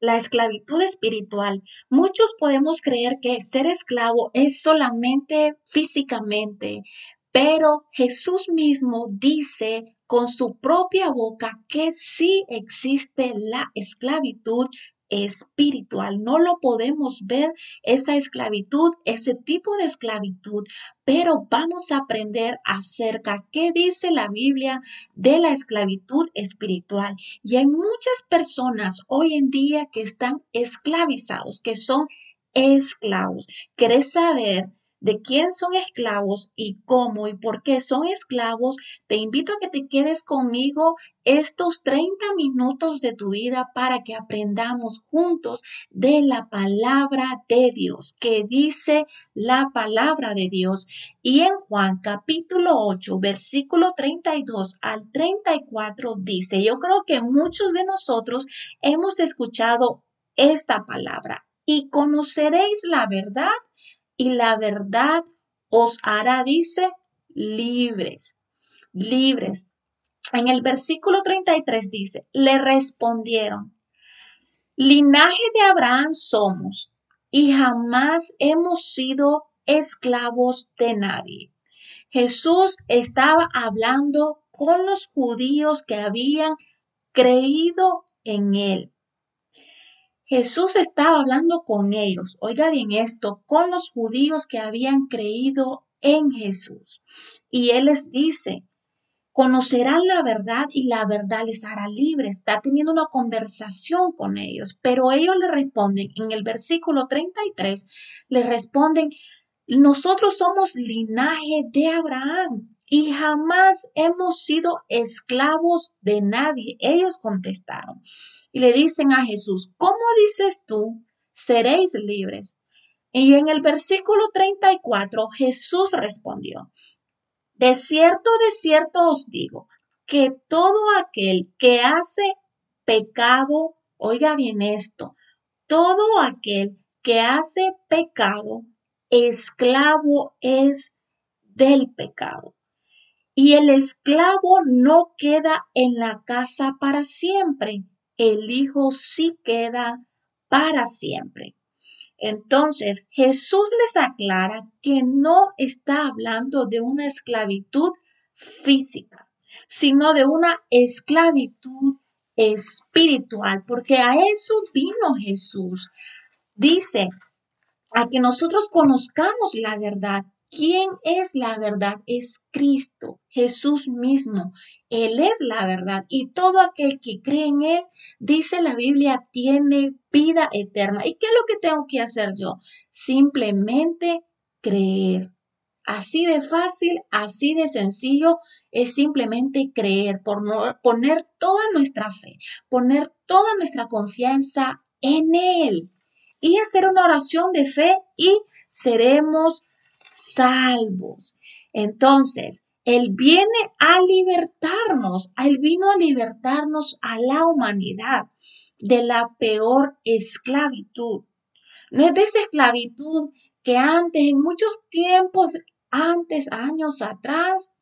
la esclavitud espiritual. Muchos podemos creer que ser esclavo es solamente físicamente, pero Jesús mismo dice con su propia boca que sí existe la esclavitud espiritual. No lo podemos ver esa esclavitud, ese tipo de esclavitud, pero vamos a aprender acerca qué dice la Biblia de la esclavitud espiritual. Y hay muchas personas hoy en día que están esclavizados, que son esclavos. ¿Querés saber de quién son esclavos y cómo y por qué son esclavos, te invito a que te quedes conmigo estos 30 minutos de tu vida para que aprendamos juntos de la palabra de Dios, que dice la palabra de Dios. Y en Juan capítulo 8, versículo 32 al 34 dice, yo creo que muchos de nosotros hemos escuchado esta palabra y conoceréis la verdad y la verdad os hará, dice, libres, libres. En el versículo 33 dice, le respondieron, linaje de Abraham somos y jamás hemos sido esclavos de nadie. Jesús estaba hablando con los judíos que habían creído en él. Jesús estaba hablando con ellos, oiga bien esto, con los judíos que habían creído en Jesús. Y Él les dice, conocerán la verdad y la verdad les hará libres. Está teniendo una conversación con ellos, pero ellos le responden, en el versículo 33, le responden, nosotros somos linaje de Abraham y jamás hemos sido esclavos de nadie. Ellos contestaron y le dicen a Jesús, ¿cómo dices tú? Seréis libres. Y en el versículo 34 Jesús respondió, de cierto, de cierto os digo, que todo aquel que hace pecado, oiga bien esto, todo aquel que hace pecado, esclavo es del pecado. Y el esclavo no queda en la casa para siempre, el Hijo sí queda para siempre. Entonces Jesús les aclara que no está hablando de una esclavitud física, sino de una esclavitud espiritual, porque a eso vino Jesús. Dice, a que nosotros conozcamos la verdad ¿Quién es la verdad? Es Cristo, Jesús mismo. Él es la verdad y todo aquel que cree en Él, dice la Biblia, tiene vida eterna. ¿Y qué es lo que tengo que hacer yo? Simplemente creer. Así de fácil, así de sencillo, es simplemente creer, por poner toda nuestra fe, poner toda nuestra confianza en Él y hacer una oración de fe y seremos salvos. Entonces, Él viene a libertarnos, Él vino a libertarnos a la humanidad de la peor esclavitud. No es de esa esclavitud que antes, en muchos tiempos, antes, años atrás,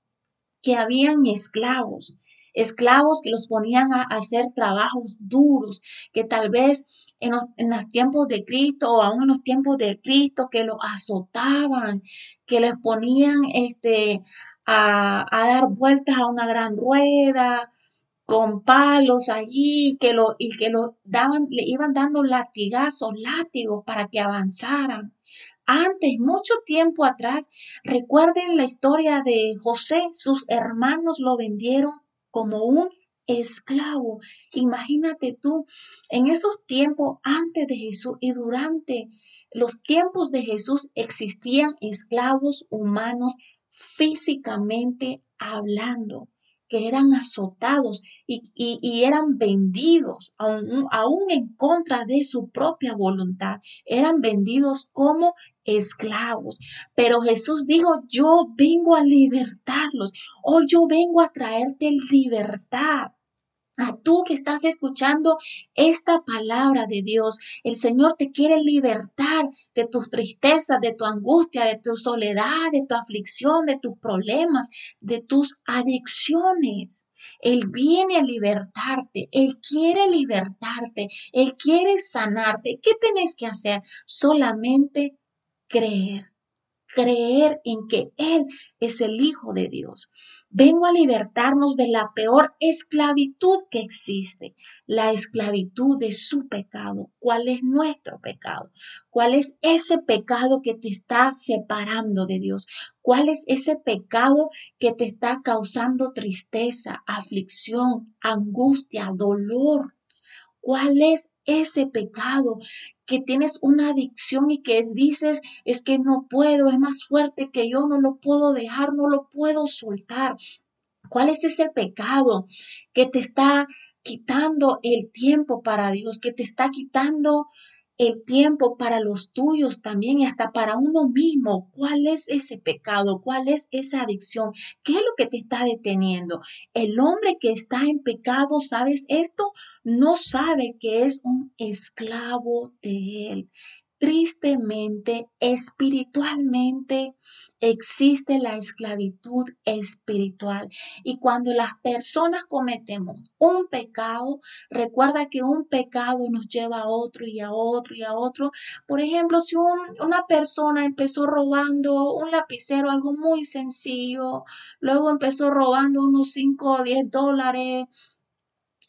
que habían esclavos esclavos que los ponían a hacer trabajos duros, que tal vez en los, tiempos de Cristo o aún en los tiempos de Cristo, que los azotaban, que les ponían este, a, dar vueltas a una gran rueda, con palos allí que lo, y que lo daban, le iban dando latigazos, látigos para que avanzaran. Antes, mucho tiempo atrás, recuerden la historia de José, sus hermanos lo vendieron como un esclavo. Imagínate tú, en esos tiempos antes de Jesús y durante los tiempos de Jesús existían esclavos humanos físicamente hablando que eran azotados y, eran vendidos aún, aún en contra de su propia voluntad. Eran vendidos como esclavos. Pero Jesús dijo, yo vengo a libertarlos. Hoy yo vengo a traerte libertad. A tú que estás escuchando esta palabra de Dios, el Señor te quiere libertar de tus tristezas, de tu angustia, de tu soledad, de tu aflicción, de tus problemas, de tus adicciones. Él viene a libertarte, Él quiere libertarte, Él quiere sanarte. ¿Qué tenés que hacer? Solamente creer creer en que Él es el Hijo de Dios. Vengo a libertarnos de la peor esclavitud que existe, la esclavitud de su pecado. ¿Cuál es nuestro pecado? ¿Cuál es ese pecado que te está separando de Dios? ¿Cuál es ese pecado que te está causando tristeza, aflicción, angustia, dolor? ¿Cuál es ese pecado que tienes una adicción y que dices es que no puedo, es más fuerte que yo, no lo puedo dejar, no lo puedo soltar. ¿Cuál es ese pecado que te está quitando el tiempo para Dios, que te está quitando el tiempo para los tuyos también y hasta para uno mismo. ¿Cuál es ese pecado? ¿Cuál es esa adicción? ¿Qué es lo que te está deteniendo? El hombre que está en pecado, ¿sabes esto? No sabe que es un esclavo de él. Tristemente, espiritualmente, existe la esclavitud espiritual. Y cuando las personas cometemos un pecado, recuerda que un pecado nos lleva a otro y a otro y a otro. Por ejemplo, si una persona empezó robando un lapicero, algo muy sencillo, luego empezó robando unos 5 o 10 dólares,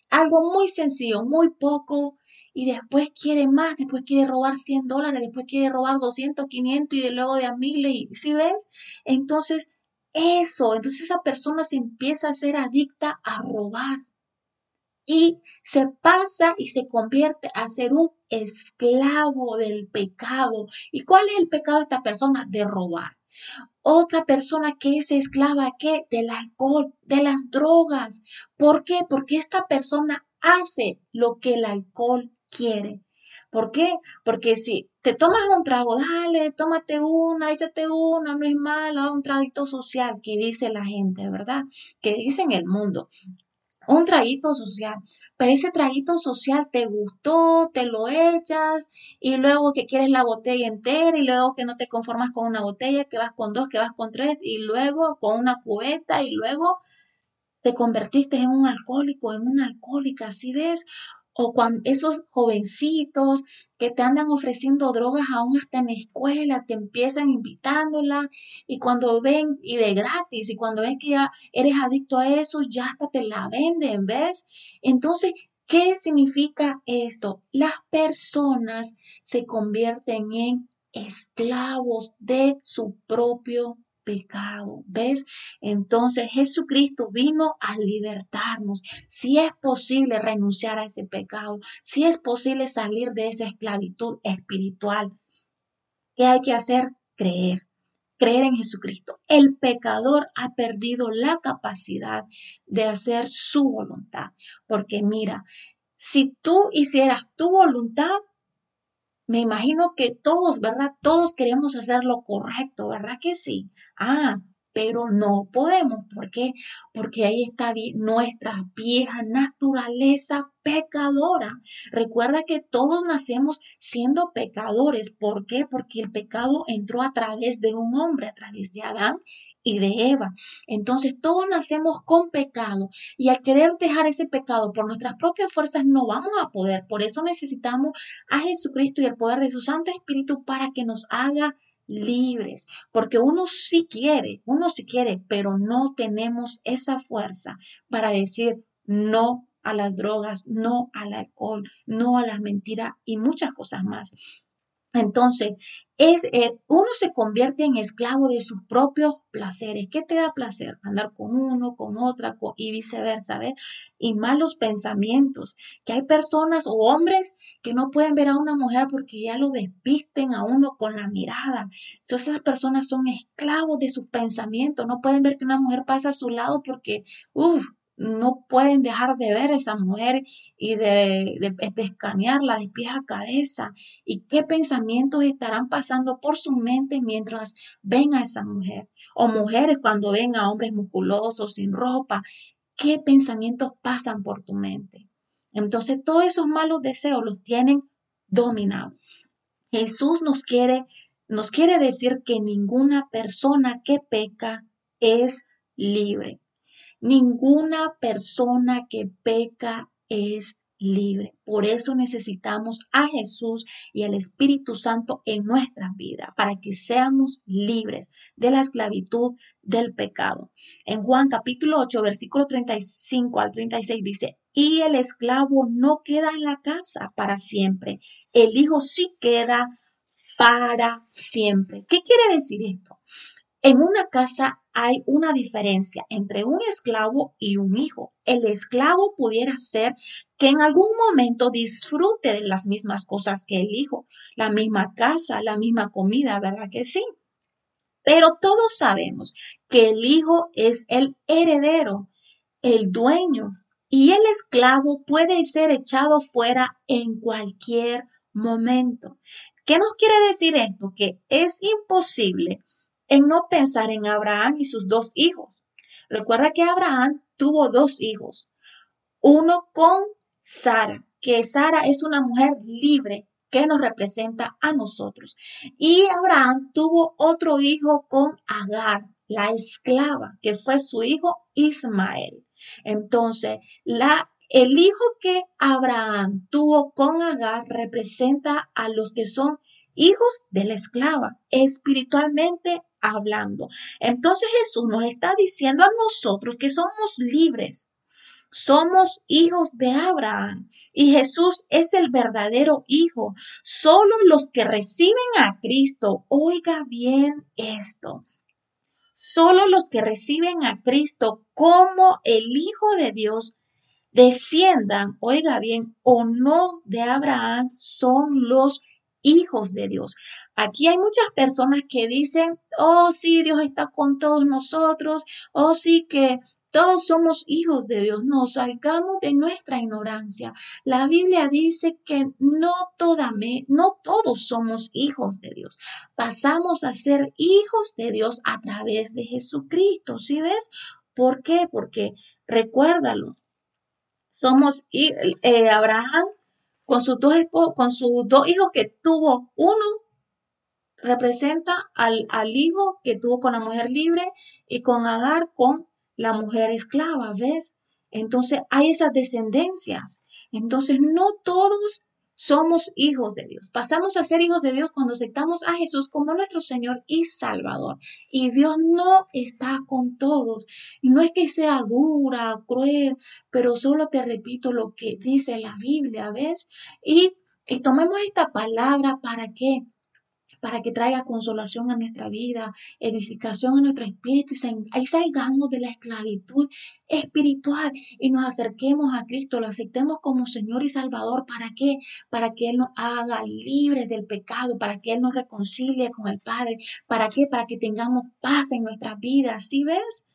algo muy sencillo, muy poco, y después quiere más, después quiere robar 100 dólares, después quiere robar 200, 500 y de luego de a miles, y ¿sí ves? Entonces, eso, entonces esa persona se empieza a ser adicta a robar y se pasa y se convierte a ser un esclavo del pecado. ¿Y cuál es el pecado de esta persona? De robar. Otra persona que es esclava, ¿qué? Del alcohol, de las drogas. ¿Por qué? Porque esta persona hace lo que el alcohol quiere. ¿Por qué? Porque si te tomas un trago, dale, tómate una, échate una, no es mala, un traguito social que dice la gente, ¿verdad? Que dice en el mundo. Un traguito social, pero ese traguito social te gustó, te lo echas y luego que quieres la botella entera y luego que no te conformas con una botella, que vas con dos, que vas con tres y luego con una cubeta y luego te convertiste en un alcohólico, en una alcohólica, ¿sí ves? O cuando esos jovencitos que te andan ofreciendo drogas aún hasta en la escuela, te empiezan invitándola y cuando ven, y de gratis, y cuando ven que ya eres adicto a eso, ya hasta te la venden, ¿ves? Entonces, ¿qué significa esto? Las personas se convierten en esclavos de su propio pecado. ¿Ves? Entonces Jesucristo vino a libertarnos. Si es posible renunciar a ese pecado, si es posible salir de esa esclavitud espiritual, ¿qué hay que hacer? Creer. Creer en Jesucristo. El pecador ha perdido la capacidad de hacer su voluntad. Porque mira, si tú hicieras tu voluntad, me imagino que todos, ¿verdad? Todos queremos hacer lo correcto, ¿verdad que sí? Ah, pero no podemos. ¿Por qué? Porque ahí está nuestra vieja naturaleza pecadora. Recuerda que todos nacemos siendo pecadores. ¿Por qué? Porque el pecado entró a través de un hombre, a través de Adán y de Eva. Entonces todos nacemos con pecado y al querer dejar ese pecado por nuestras propias fuerzas no vamos a poder. Por eso necesitamos a Jesucristo y el poder de su Santo Espíritu para que nos haga libres, porque uno sí quiere, uno sí quiere, pero no tenemos esa fuerza para decir no a las drogas, no al alcohol, no a las mentiras y muchas cosas más. Entonces, es, eh, uno se convierte en esclavo de sus propios placeres. ¿Qué te da placer? Andar con uno, con otra y viceversa, ¿ves? Y malos pensamientos. Que hay personas o hombres que no pueden ver a una mujer porque ya lo despisten a uno con la mirada. Entonces, esas personas son esclavos de sus pensamientos. No pueden ver que una mujer pasa a su lado porque, uff, no pueden dejar de ver a esa mujer y de, de, escanearla de pies a cabeza y qué pensamientos estarán pasando por su mente mientras ven a esa mujer o mujeres cuando ven a hombres musculosos sin ropa, qué pensamientos pasan por tu mente. Entonces todos esos malos deseos los tienen dominados. Jesús nos quiere, nos quiere decir que ninguna persona que peca es libre Ninguna persona que peca es libre. Por eso necesitamos a Jesús y al Espíritu Santo en nuestra vida, para que seamos libres de la esclavitud del pecado. En Juan capítulo 8, versículo 35 al 36 dice, y el esclavo no queda en la casa para siempre, el hijo sí queda para siempre. ¿Qué quiere decir esto? En una casa hay una diferencia entre un esclavo y un hijo. El esclavo pudiera ser que en algún momento disfrute de las mismas cosas que el hijo, la misma casa, la misma comida, ¿verdad que sí? Pero todos sabemos que el hijo es el heredero, el dueño, y el esclavo puede ser echado fuera en cualquier momento. ¿Qué nos quiere decir esto? Que es imposible en no pensar en Abraham y sus dos hijos. Recuerda que Abraham tuvo dos hijos, uno con Sara, que Sara es una mujer libre que nos representa a nosotros. Y Abraham tuvo otro hijo con Agar, la esclava, que fue su hijo Ismael. Entonces, la, el hijo que Abraham tuvo con Agar representa a los que son hijos de la esclava, espiritualmente hablando. Entonces Jesús nos está diciendo a nosotros que somos libres. Somos hijos de Abraham y Jesús es el verdadero hijo. Solo los que reciben a Cristo, oiga bien esto, solo los que reciben a Cristo como el Hijo de Dios desciendan, oiga bien, o no de Abraham, son los hijos de Dios. Aquí hay muchas personas que dicen, oh sí, Dios está con todos nosotros, oh sí que todos somos hijos de Dios. No salgamos de nuestra ignorancia. La Biblia dice que no, toda no todos somos hijos de Dios. Pasamos a ser hijos de Dios a través de Jesucristo. ¿Sí ves? ¿Por qué? Porque recuérdalo. Somos eh, Abraham con sus dos, con sus dos hijos que tuvo. Uno representa al, al hijo que tuvo con la mujer libre y con Agar con la mujer esclava, ¿ves? Entonces hay esas descendencias. Entonces no todos somos hijos de Dios. Pasamos a ser hijos de Dios cuando aceptamos a Jesús como nuestro Señor y Salvador. Y Dios no está con todos. No es que sea dura, cruel, pero solo te repito lo que dice la Biblia, ¿ves? Y, y tomemos esta palabra para que para que traiga consolación a nuestra vida, edificación a nuestro espíritu y salgamos de la esclavitud espiritual y nos acerquemos a Cristo, lo aceptemos como Señor y Salvador. ¿Para qué? Para que Él nos haga libres del pecado, para que Él nos reconcilie con el Padre. ¿Para qué? Para que tengamos paz en nuestra vida. ¿Sí ves?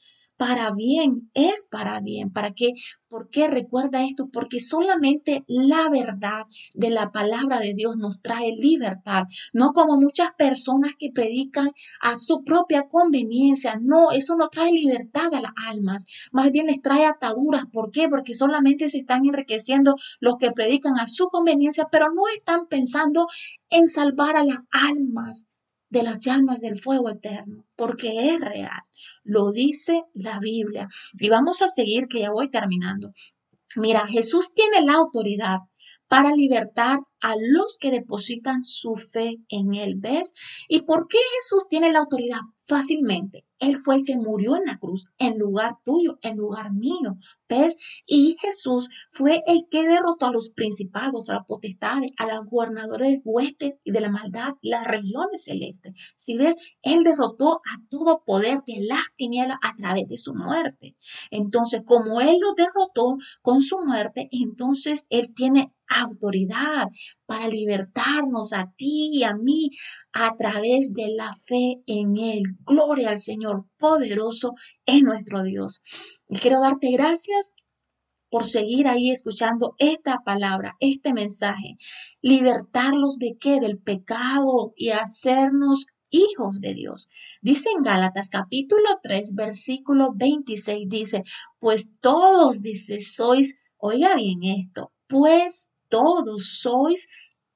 Para bien, es para bien. ¿Para qué? ¿Por qué recuerda esto? Porque solamente la verdad de la palabra de Dios nos trae libertad, no como muchas personas que predican a su propia conveniencia. No, eso no trae libertad a las almas, más bien les trae ataduras. ¿Por qué? Porque solamente se están enriqueciendo los que predican a su conveniencia, pero no están pensando en salvar a las almas de las llamas del fuego eterno, porque es real. Lo dice la Biblia. Y vamos a seguir, que ya voy terminando. Mira, Jesús tiene la autoridad para libertar a los que depositan su fe en Él. ¿Ves? ¿Y por qué Jesús tiene la autoridad? Fácilmente. Él fue el que murió en la cruz, en lugar tuyo, en lugar mío. ¿Ves? Y Jesús fue el que derrotó a los principados, a las potestades, a los gobernadores del hueste y de la maldad, las regiones celestes. Si ves, Él derrotó a todo poder de las tinieblas a través de su muerte. Entonces, como Él lo derrotó con su muerte, entonces Él tiene autoridad para libertarnos a ti y a mí a través de la fe en Él. Gloria al Señor, poderoso es nuestro Dios. Y quiero darte gracias por seguir ahí escuchando esta palabra, este mensaje. Libertarlos de qué? Del pecado y hacernos hijos de Dios. Dice en Gálatas capítulo 3, versículo 26, dice, pues todos, dice, sois, oiga bien esto, pues todos sois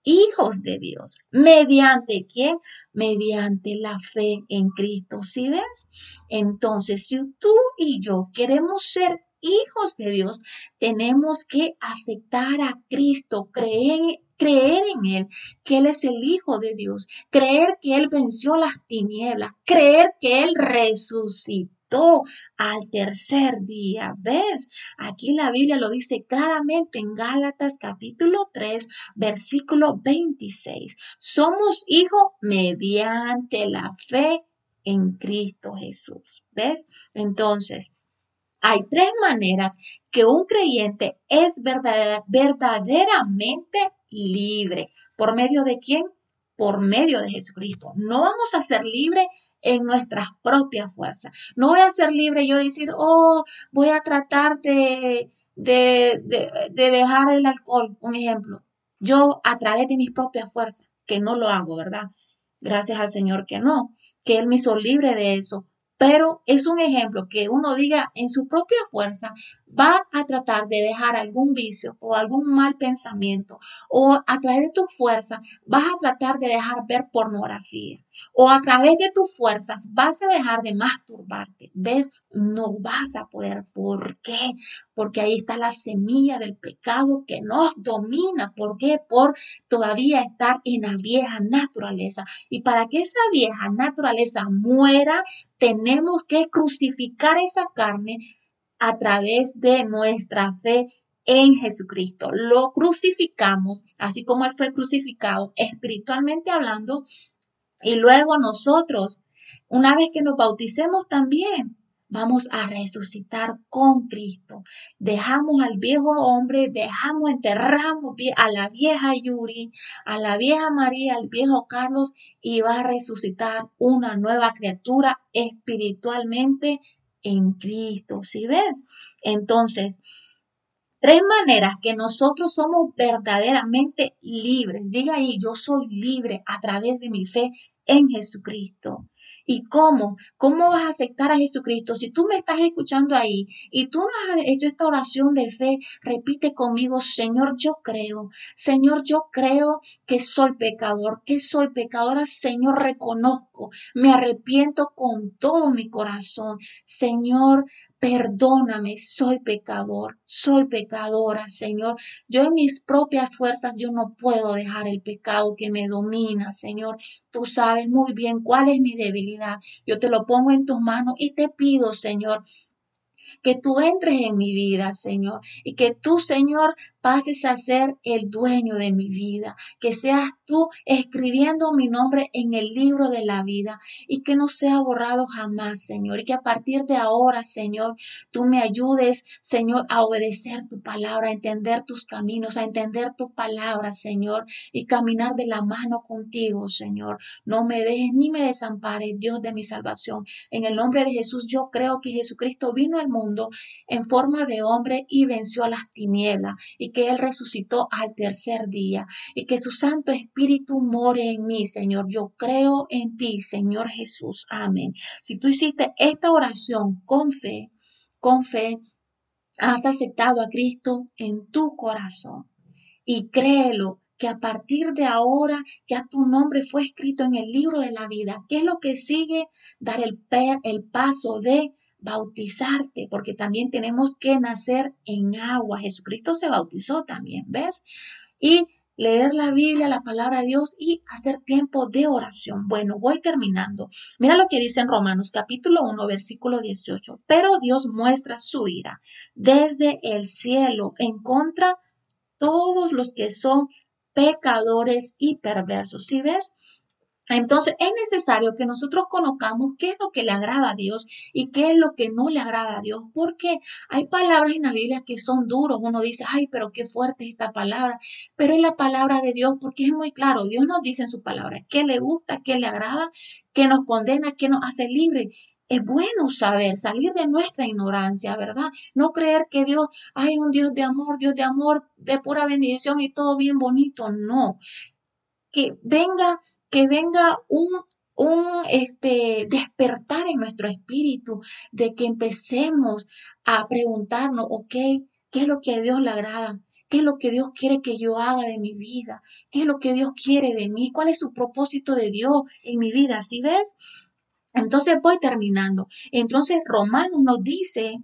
hijos de Dios. ¿Mediante quién? Mediante la fe en Cristo. ¿Sí ves? Entonces, si tú y yo queremos ser hijos de Dios, tenemos que aceptar a Cristo, creer, creer en Él, que Él es el Hijo de Dios, creer que Él venció las tinieblas, creer que Él resucitó al tercer día. ¿Ves? Aquí la Biblia lo dice claramente en Gálatas capítulo 3, versículo 26. Somos hijos mediante la fe en Cristo Jesús. ¿Ves? Entonces, hay tres maneras que un creyente es verdaderamente libre. ¿Por medio de quién? Por medio de Jesucristo. No vamos a ser libres en nuestras propias fuerzas. No voy a ser libre yo decir, oh, voy a tratar de, de, de, dejar el alcohol, un ejemplo. Yo a través de mis propias fuerzas, que no lo hago, ¿verdad? Gracias al Señor que no, que Él me hizo libre de eso. Pero es un ejemplo que uno diga en su propia fuerza, va a tratar de dejar algún vicio o algún mal pensamiento o a través de tu fuerza vas a tratar de dejar ver pornografía o a través de tus fuerzas vas a dejar de masturbarte. ¿Ves? No vas a poder. ¿Por qué? Porque ahí está la semilla del pecado que nos domina. ¿Por qué? Por todavía estar en la vieja naturaleza. Y para que esa vieja naturaleza muera, tenemos que crucificar esa carne a través de nuestra fe en Jesucristo. Lo crucificamos, así como Él fue crucificado espiritualmente hablando, y luego nosotros, una vez que nos bauticemos también, vamos a resucitar con Cristo. Dejamos al viejo hombre, dejamos, enterramos a la vieja Yuri, a la vieja María, al viejo Carlos y va a resucitar una nueva criatura espiritualmente en Cristo, ¿sí ves? Entonces, tres maneras que nosotros somos verdaderamente libres. Diga ahí, yo soy libre a través de mi fe en Jesucristo. ¿Y cómo? ¿Cómo vas a aceptar a Jesucristo? Si tú me estás escuchando ahí y tú no has hecho esta oración de fe, repite conmigo, Señor, yo creo, Señor, yo creo que soy pecador, que soy pecadora, Señor, reconozco, me arrepiento con todo mi corazón. Señor, Perdóname, soy pecador, soy pecadora, Señor. Yo en mis propias fuerzas, yo no puedo dejar el pecado que me domina, Señor. Tú sabes muy bien cuál es mi debilidad. Yo te lo pongo en tus manos y te pido, Señor, que tú entres en mi vida, Señor, y que tú, Señor, pases a ser el dueño de mi vida, que seas tú escribiendo mi nombre en el libro de la vida y que no sea borrado jamás, Señor, y que a partir de ahora, Señor, tú me ayudes, Señor, a obedecer tu palabra, a entender tus caminos, a entender tu palabra, Señor, y caminar de la mano contigo, Señor. No me dejes ni me desampares, Dios de mi salvación. En el nombre de Jesús, yo creo que Jesucristo vino al mundo en forma de hombre y venció a las tinieblas y que Él resucitó al tercer día y que su Santo Espíritu more en mí, Señor. Yo creo en ti, Señor Jesús. Amén. Si tú hiciste esta oración con fe, con fe, has aceptado a Cristo en tu corazón y créelo que a partir de ahora ya tu nombre fue escrito en el libro de la vida. ¿Qué es lo que sigue? Dar el, el paso de bautizarte, porque también tenemos que nacer en agua. Jesucristo se bautizó también, ¿ves? Y leer la Biblia, la palabra de Dios y hacer tiempo de oración. Bueno, voy terminando. Mira lo que dice en Romanos capítulo 1, versículo 18. Pero Dios muestra su ira desde el cielo en contra todos los que son pecadores y perversos. ¿Sí ves? Entonces es necesario que nosotros conozcamos qué es lo que le agrada a Dios y qué es lo que no le agrada a Dios, porque hay palabras en la Biblia que son duros. Uno dice, ay, pero qué fuerte es esta palabra, pero es la palabra de Dios porque es muy claro. Dios nos dice en su palabra qué le gusta, qué le agrada, qué nos condena, qué nos hace libre. Es bueno saber, salir de nuestra ignorancia, ¿verdad? No creer que Dios, hay un Dios de amor, Dios de amor, de pura bendición y todo bien bonito. No. Que venga que venga un, un este, despertar en nuestro espíritu, de que empecemos a preguntarnos, ok, ¿qué es lo que a Dios le agrada? qué es lo que Dios quiere que yo haga de mi vida, qué es lo que Dios quiere de mí, cuál es su propósito de Dios en mi vida, ¿sí ves? Entonces voy terminando. Entonces Romanos nos dice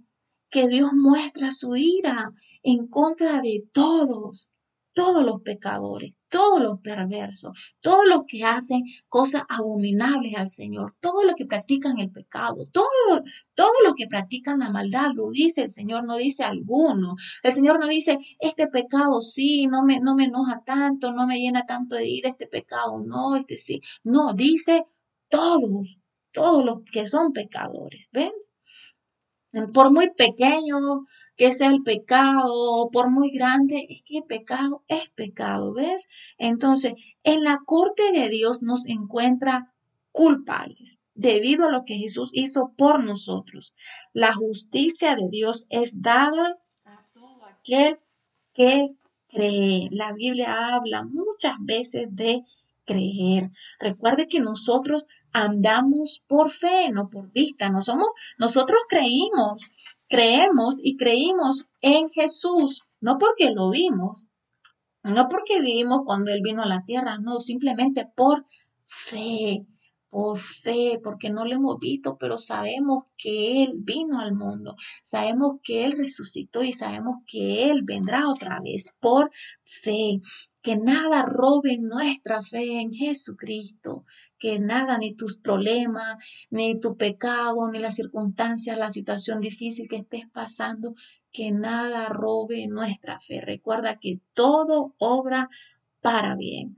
que Dios muestra su ira en contra de todos, todos los pecadores, todos los perversos, todos los que hacen cosas abominables al Señor, todos los que practican el pecado, todos, todos los que practican la maldad, lo dice el Señor, no dice alguno. El Señor no dice, este pecado sí, no me, no me enoja tanto, no me llena tanto de ir este pecado, no, este sí. No, dice todos, todos los que son pecadores, ¿ves? Por muy pequeño que sea el pecado, por muy grande, es que pecado es pecado, ¿ves? Entonces, en la corte de Dios nos encuentra culpables debido a lo que Jesús hizo por nosotros. La justicia de Dios es dada a todo aquel que cree. La Biblia habla muchas veces de creer. Recuerde que nosotros andamos por fe, no por vista. No somos, nosotros creímos creemos y creímos en Jesús, no porque lo vimos, no porque vivimos cuando Él vino a la tierra, no, simplemente por fe, por fe, porque no lo hemos visto, pero sabemos que Él vino al mundo, sabemos que Él resucitó y sabemos que Él vendrá otra vez por fe que nada robe nuestra fe en Jesucristo, que nada, ni tus problemas, ni tu pecado, ni las circunstancias, la situación difícil que estés pasando, que nada robe nuestra fe. Recuerda que todo obra para bien.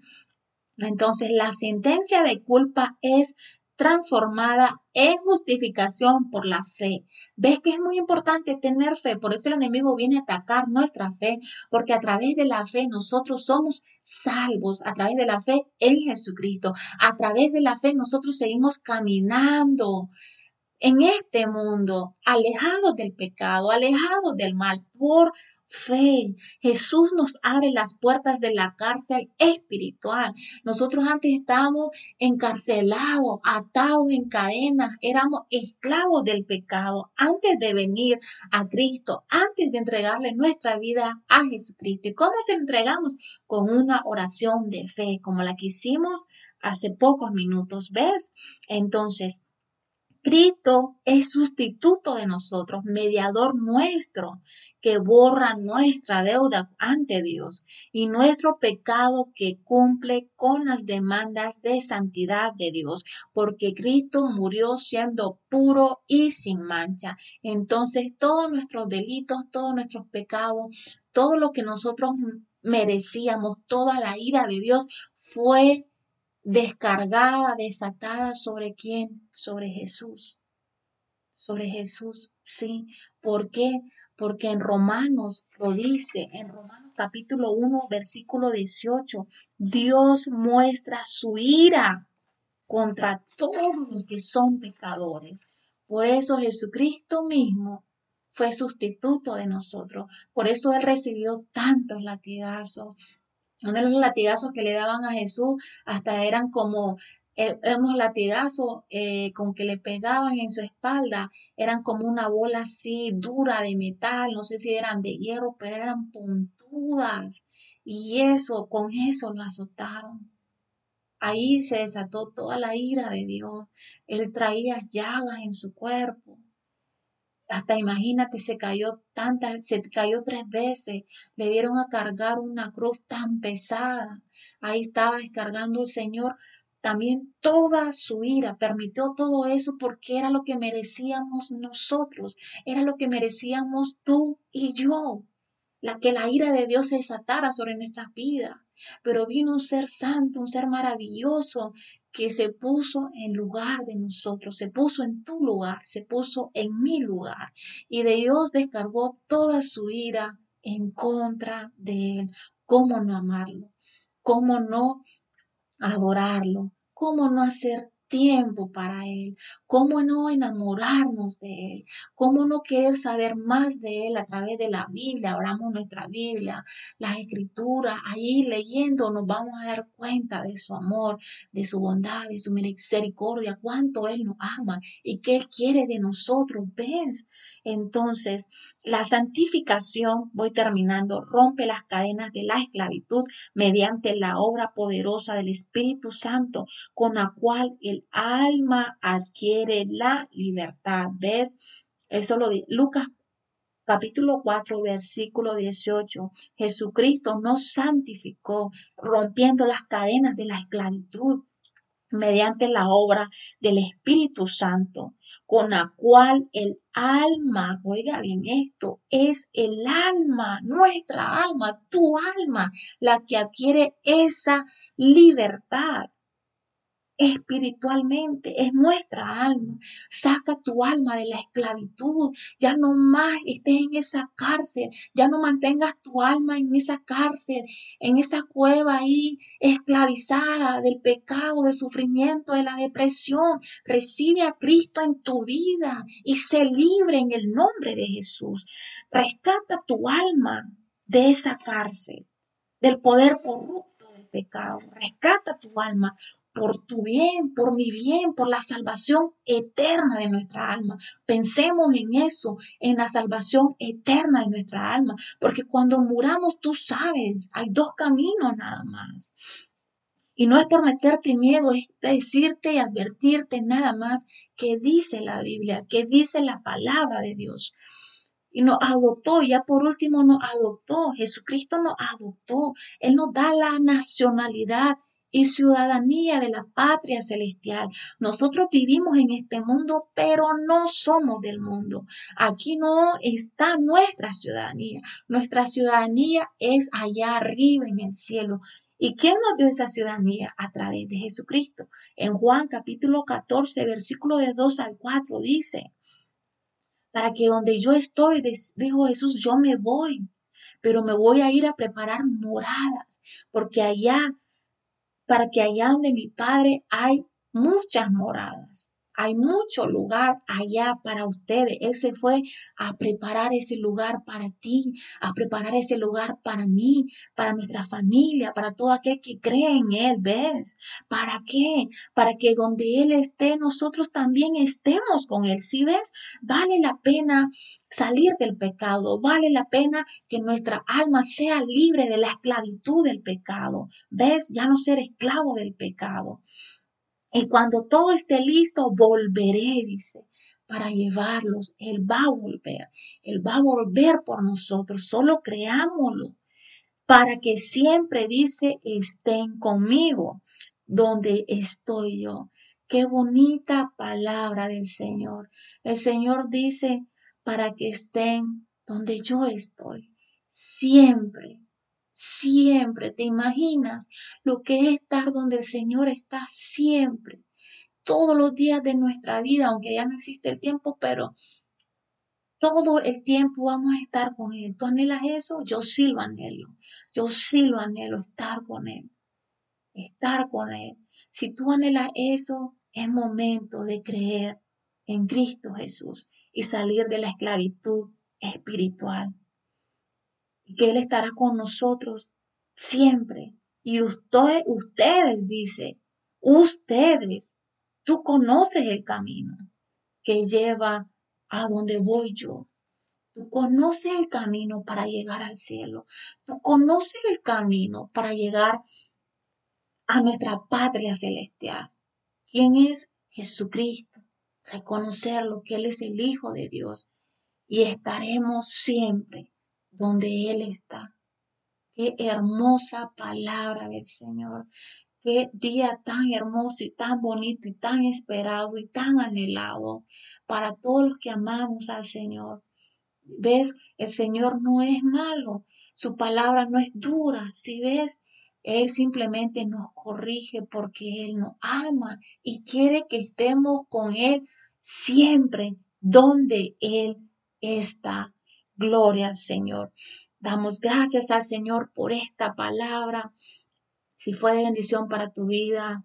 Entonces, la sentencia de culpa es transformada en justificación por la fe. ¿Ves que es muy importante tener fe? Por eso el enemigo viene a atacar nuestra fe, porque a través de la fe nosotros somos salvos, a través de la fe en Jesucristo, a través de la fe nosotros seguimos caminando en este mundo, alejados del pecado, alejados del mal, por fe. Jesús nos abre las puertas de la cárcel espiritual. Nosotros antes estábamos encarcelados, atados en cadenas, éramos esclavos del pecado antes de venir a Cristo, antes de entregarle nuestra vida a Jesucristo. ¿Y cómo se entregamos? Con una oración de fe, como la que hicimos hace pocos minutos. ¿Ves? Entonces, Cristo es sustituto de nosotros, mediador nuestro, que borra nuestra deuda ante Dios y nuestro pecado que cumple con las demandas de santidad de Dios, porque Cristo murió siendo puro y sin mancha. Entonces todos nuestros delitos, todos nuestros pecados, todo lo que nosotros merecíamos, toda la ira de Dios fue descargada, desatada sobre quién? Sobre Jesús. Sobre Jesús, sí. ¿Por qué? Porque en Romanos lo dice, en Romanos capítulo 1, versículo 18, Dios muestra su ira contra todos los que son pecadores. Por eso Jesucristo mismo fue sustituto de nosotros. Por eso Él recibió tantos latigazos, uno de los latigazos que le daban a Jesús hasta eran como eh, unos latigazos eh, con que le pegaban en su espalda, eran como una bola así dura de metal, no sé si eran de hierro, pero eran puntudas. Y eso, con eso lo azotaron. Ahí se desató toda la ira de Dios. Él traía llagas en su cuerpo hasta imagínate, se cayó tantas, se cayó tres veces, le dieron a cargar una cruz tan pesada. Ahí estaba descargando el Señor también toda su ira, permitió todo eso porque era lo que merecíamos nosotros, era lo que merecíamos tú y yo, la que la ira de Dios se desatara sobre nuestras vidas. Pero vino un ser santo, un ser maravilloso, que se puso en lugar de nosotros, se puso en tu lugar, se puso en mi lugar. Y de Dios descargó toda su ira en contra de Él. ¿Cómo no amarlo? ¿Cómo no adorarlo? ¿Cómo no hacer tiempo para Él? ¿Cómo no enamorarnos de Él? ¿Cómo no querer saber más de Él a través de la Biblia? Abramos nuestra Biblia, las escrituras, ahí leyendo nos vamos a dar cuenta de su amor, de su bondad, de su misericordia, cuánto Él nos ama y qué Él quiere de nosotros. ¿Ves? Entonces, la santificación, voy terminando, rompe las cadenas de la esclavitud mediante la obra poderosa del Espíritu Santo con la cual el alma adquiere la libertad. ¿Ves? Eso lo dice Lucas capítulo 4, versículo 18. Jesucristo nos santificó, rompiendo las cadenas de la esclavitud mediante la obra del Espíritu Santo, con la cual el alma, oiga bien esto, es el alma, nuestra alma, tu alma, la que adquiere esa libertad espiritualmente, es nuestra alma. Saca tu alma de la esclavitud, ya no más estés en esa cárcel, ya no mantengas tu alma en esa cárcel, en esa cueva ahí esclavizada del pecado, del sufrimiento, de la depresión. Recibe a Cristo en tu vida y sé libre en el nombre de Jesús. Rescata tu alma de esa cárcel, del poder corrupto del pecado. Rescata tu alma por tu bien, por mi bien, por la salvación eterna de nuestra alma. Pensemos en eso, en la salvación eterna de nuestra alma, porque cuando muramos, tú sabes, hay dos caminos nada más. Y no es por meterte miedo, es decirte y advertirte nada más que dice la Biblia, que dice la palabra de Dios. Y nos adoptó, ya por último nos adoptó, Jesucristo nos adoptó, Él nos da la nacionalidad y ciudadanía de la patria celestial. Nosotros vivimos en este mundo, pero no somos del mundo. Aquí no está nuestra ciudadanía. Nuestra ciudadanía es allá arriba en el cielo. ¿Y quién nos dio esa ciudadanía? A través de Jesucristo. En Juan capítulo 14, versículo de 2 al 4 dice, para que donde yo estoy, dijo Jesús, yo me voy, pero me voy a ir a preparar moradas, porque allá para que allá donde mi Padre hay muchas moradas. Hay mucho lugar allá para ustedes. Él se fue a preparar ese lugar para ti, a preparar ese lugar para mí, para nuestra familia, para todo aquel que cree en Él. ¿Ves? ¿Para qué? Para que donde Él esté, nosotros también estemos con Él. Si ves, vale la pena salir del pecado, vale la pena que nuestra alma sea libre de la esclavitud del pecado. ¿Ves? Ya no ser esclavo del pecado. Y cuando todo esté listo, volveré, dice, para llevarlos. Él va a volver. Él va a volver por nosotros. Solo creámoslo. Para que siempre, dice, estén conmigo donde estoy yo. Qué bonita palabra del Señor. El Señor dice, para que estén donde yo estoy. Siempre, siempre. ¿Te imaginas lo que es estar donde el Señor está siempre? Todos los días de nuestra vida, aunque ya no existe el tiempo, pero todo el tiempo vamos a estar con Él. ¿Tú anhelas eso? Yo sí lo anhelo. Yo sí lo anhelo, estar con Él. Estar con Él. Si tú anhelas eso, es momento de creer en Cristo Jesús y salir de la esclavitud espiritual que Él estará con nosotros siempre. Y usted, ustedes, dice, ustedes, tú conoces el camino que lleva a donde voy yo. Tú conoces el camino para llegar al cielo. Tú conoces el camino para llegar a nuestra patria celestial. ¿Quién es Jesucristo? Reconocerlo, que Él es el Hijo de Dios. Y estaremos siempre donde Él está. Qué hermosa palabra del Señor. Qué día tan hermoso y tan bonito y tan esperado y tan anhelado para todos los que amamos al Señor. ¿Ves? El Señor no es malo. Su palabra no es dura. Si ves, Él simplemente nos corrige porque Él nos ama y quiere que estemos con Él siempre donde Él está. Gloria al Señor. Damos gracias al Señor por esta palabra. Si fue de bendición para tu vida,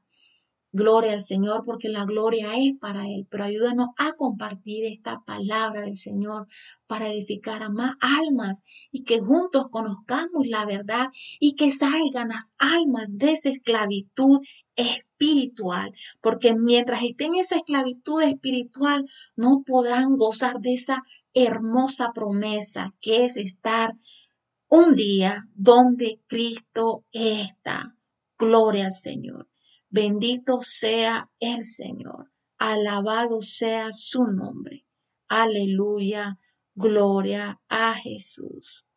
Gloria al Señor porque la gloria es para Él, pero ayúdanos a compartir esta palabra del Señor para edificar a más almas y que juntos conozcamos la verdad y que salgan las almas de esa esclavitud espiritual, porque mientras estén en esa esclavitud espiritual no podrán gozar de esa hermosa promesa que es estar un día donde Cristo está. Gloria al Señor. Bendito sea el Señor. Alabado sea su nombre. Aleluya. Gloria a Jesús.